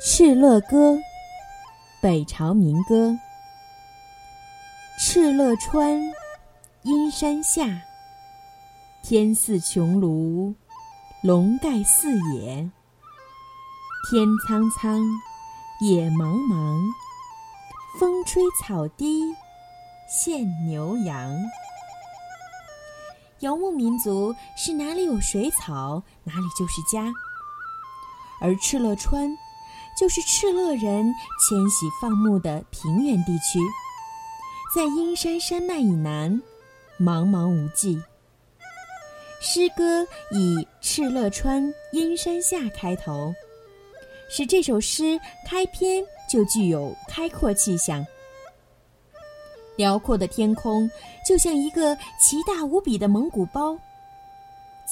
《敕勒歌》北朝民歌。敕勒川，阴山下。天似穹庐，笼盖四野。天苍苍，野茫茫。风吹草低见牛羊。游牧民族是哪里有水草，哪里就是家。而敕勒川。就是敕勒人迁徙放牧的平原地区，在阴山山脉以南，茫茫无际。诗歌以“敕勒川，阴山下”开头，使这首诗开篇就具有开阔气象。辽阔的天空就像一个奇大无比的蒙古包，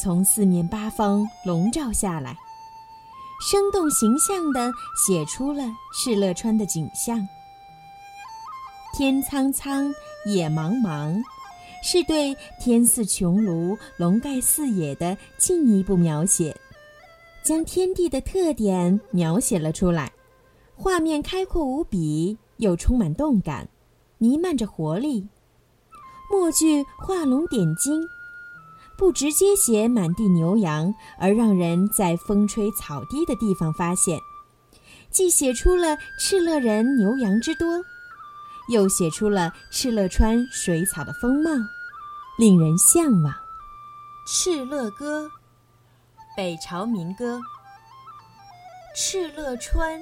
从四面八方笼罩下来。生动形象地写出了敕勒川的景象。天苍苍，野茫茫，是对天似穹庐、笼盖四野的进一步描写，将天地的特点描写了出来。画面开阔无比，又充满动感，弥漫着活力。末句画龙点睛。不直接写满地牛羊，而让人在风吹草低的地方发现，既写出了敕勒人牛羊之多，又写出了敕勒川水草的风貌，令人向往。《敕勒歌》，北朝民歌。敕勒川，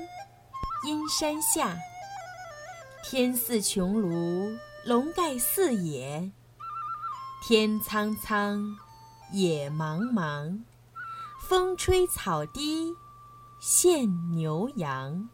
阴山下。天似穹庐，笼盖四野。天苍苍。野茫茫，风吹草低见牛羊。